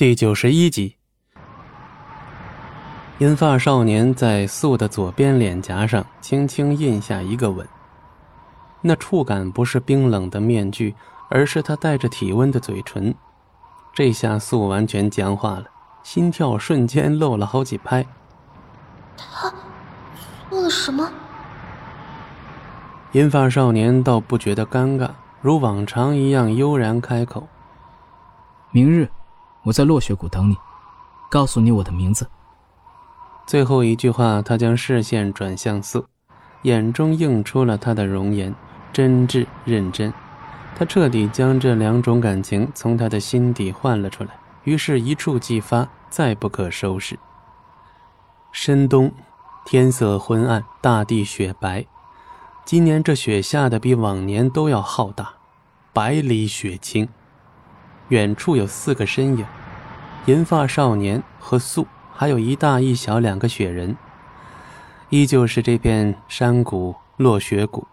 第九十一集，银发少年在素的左边脸颊上轻轻印下一个吻。那触感不是冰冷的面具，而是他带着体温的嘴唇。这下素完全僵化了，心跳瞬间漏了好几拍。他做了什么？银发少年倒不觉得尴尬，如往常一样悠然开口：“明日。”我在落雪谷等你，告诉你我的名字。最后一句话，他将视线转向素，眼中映出了他的容颜，真挚认真。他彻底将这两种感情从他的心底唤了出来，于是，一触即发，再不可收拾。深冬，天色昏暗，大地雪白。今年这雪下的比往年都要浩大，百里雪清。远处有四个身影，银发少年和素，还有一大一小两个雪人。依旧是这片山谷落雪谷，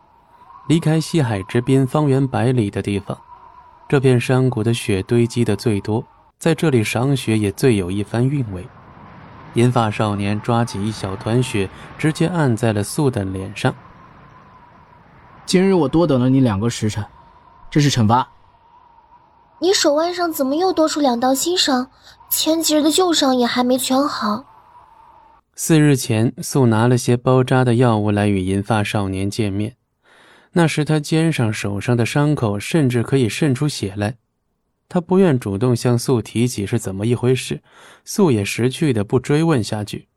离开西海之滨方圆百里的地方，这片山谷的雪堆积的最多，在这里赏雪也最有一番韵味。银发少年抓起一小团雪，直接按在了素的脸上。今日我多等了你两个时辰，这是惩罚。你手腕上怎么又多出两道新伤？前几日的旧伤也还没全好。四日前，素拿了些包扎的药物来与银发少年见面，那时他肩上、手上的伤口甚至可以渗出血来。他不愿主动向素提起是怎么一回事，素也识趣的不追问下去。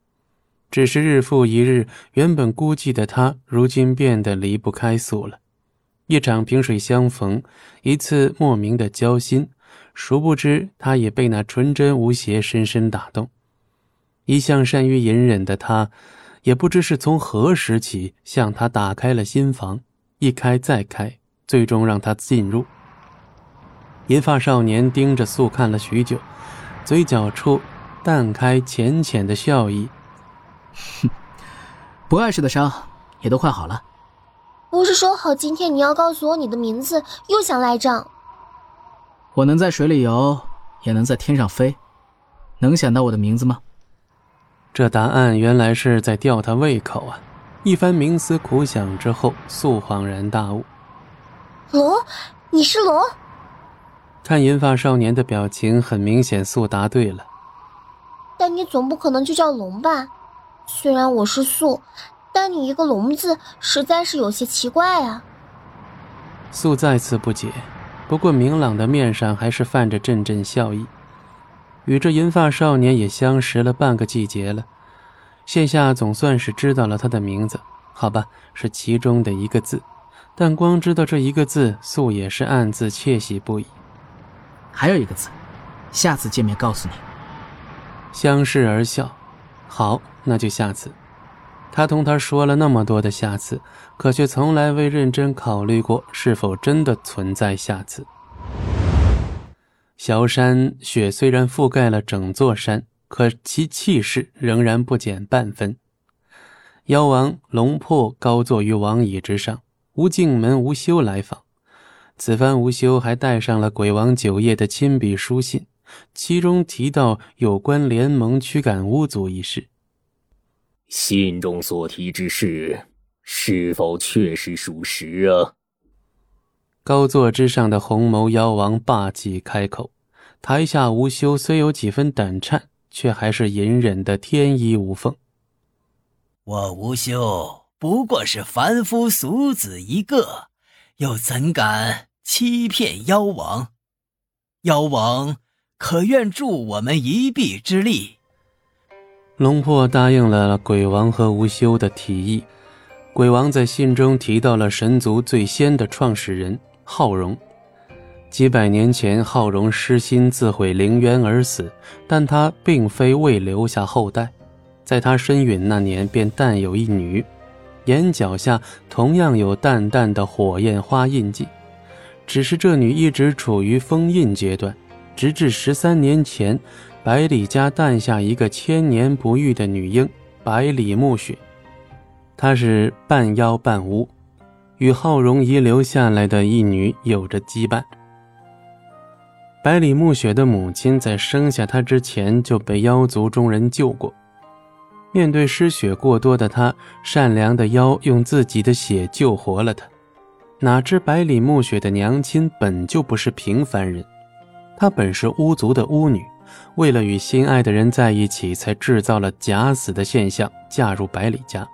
只是日复一日，原本孤寂的他，如今变得离不开素了。一场萍水相逢，一次莫名的交心，殊不知他也被那纯真无邪深深打动。一向善于隐忍的他，也不知是从何时起向他打开了心房，一开再开，最终让他进入。银发少年盯着素看了许久，嘴角处淡开浅浅的笑意。哼，不碍事的伤也都快好了。不是说好今天你要告诉我你的名字，又想赖账？我能在水里游，也能在天上飞，能想到我的名字吗？这答案原来是在吊他胃口啊！一番冥思苦想之后，素恍然大悟：龙，你是龙？看银发少年的表情，很明显素答对了。但你总不可能就叫龙吧？虽然我是素。但你一个“龙”字，实在是有些奇怪啊！素再次不解，不过明朗的面上还是泛着阵阵笑意。与这银发少年也相识了半个季节了，现下总算是知道了他的名字。好吧，是其中的一个字，但光知道这一个字，素也是暗自窃喜不已。还有一个字，下次见面告诉你。相视而笑，好，那就下次。他同他说了那么多的下次，可却从来未认真考虑过是否真的存在下次。小山雪虽然覆盖了整座山，可其气势仍然不减半分。妖王龙魄高坐于王椅之上，无镜门无休来访。此番无休还带上了鬼王九叶的亲笔书信，其中提到有关联盟驱赶巫族一事。信中所提之事，是否确实属实啊？高座之上的红眸妖王霸气开口，台下无休虽有几分胆颤，却还是隐忍的天衣无缝。我无休不过是凡夫俗子一个，又怎敢欺骗妖王？妖王可愿助我们一臂之力？龙破答应了鬼王和无休的提议。鬼王在信中提到了神族最先的创始人浩荣。几百年前，浩荣失心自毁灵渊而死，但他并非未留下后代。在他身陨那年，便诞有一女，眼角下同样有淡淡的火焰花印记。只是这女一直处于封印阶段，直至十三年前。百里家诞下一个千年不遇的女婴，百里暮雪。她是半妖半巫，与浩荣遗留下来的一女有着羁绊。百里暮雪的母亲在生下她之前就被妖族中人救过。面对失血过多的她，善良的妖用自己的血救活了她。哪知百里暮雪的娘亲本就不是平凡人，她本是巫族的巫女，为了与心爱的人在一起，才制造了假死的现象，嫁入百里家。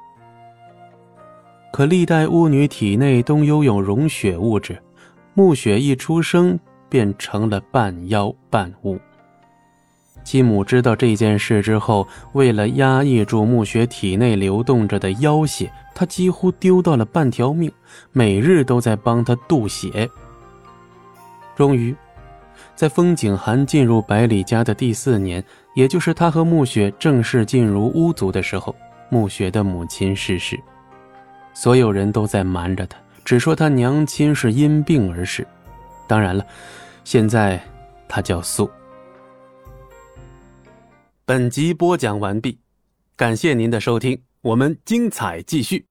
可历代巫女体内都拥有融血物质，暮雪一出生。便成了半妖半巫。继母知道这件事之后，为了压抑住暮雪体内流动着的妖血，她几乎丢掉了半条命，每日都在帮她渡血。终于，在风景寒进入百里家的第四年，也就是他和暮雪正式进入巫族的时候，暮雪的母亲逝世。所有人都在瞒着他，只说他娘亲是因病而逝。当然了，现在他叫素。本集播讲完毕，感谢您的收听，我们精彩继续。